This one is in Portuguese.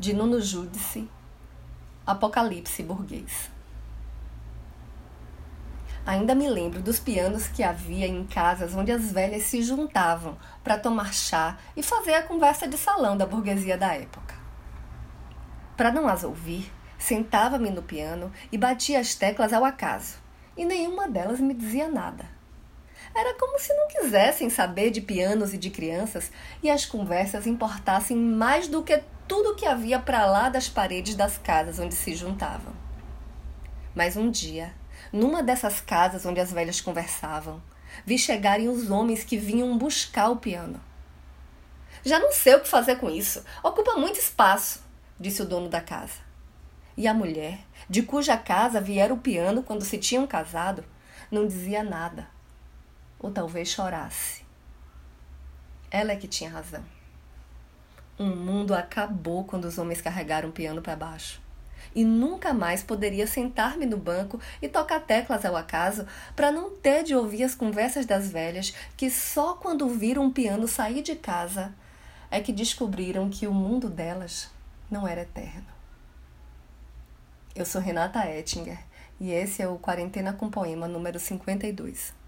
de Nuno Júdice, Apocalipse burguês. Ainda me lembro dos pianos que havia em casas onde as velhas se juntavam para tomar chá e fazer a conversa de salão da burguesia da época. Para não as ouvir, sentava-me no piano e batia as teclas ao acaso, e nenhuma delas me dizia nada. Era como se não quisessem saber de pianos e de crianças e as conversas importassem mais do que tudo que havia para lá das paredes das casas onde se juntavam. Mas um dia, numa dessas casas onde as velhas conversavam, vi chegarem os homens que vinham buscar o piano. Já não sei o que fazer com isso. Ocupa muito espaço, disse o dono da casa. E a mulher, de cuja casa viera o piano quando se tinham casado, não dizia nada. Ou talvez chorasse. Ela é que tinha razão. Um mundo acabou quando os homens carregaram o piano para baixo e nunca mais poderia sentar-me no banco e tocar teclas ao acaso para não ter de ouvir as conversas das velhas que só quando viram um piano sair de casa é que descobriram que o mundo delas não era eterno. Eu sou Renata Ettinger e esse é o Quarentena com Poema número 52.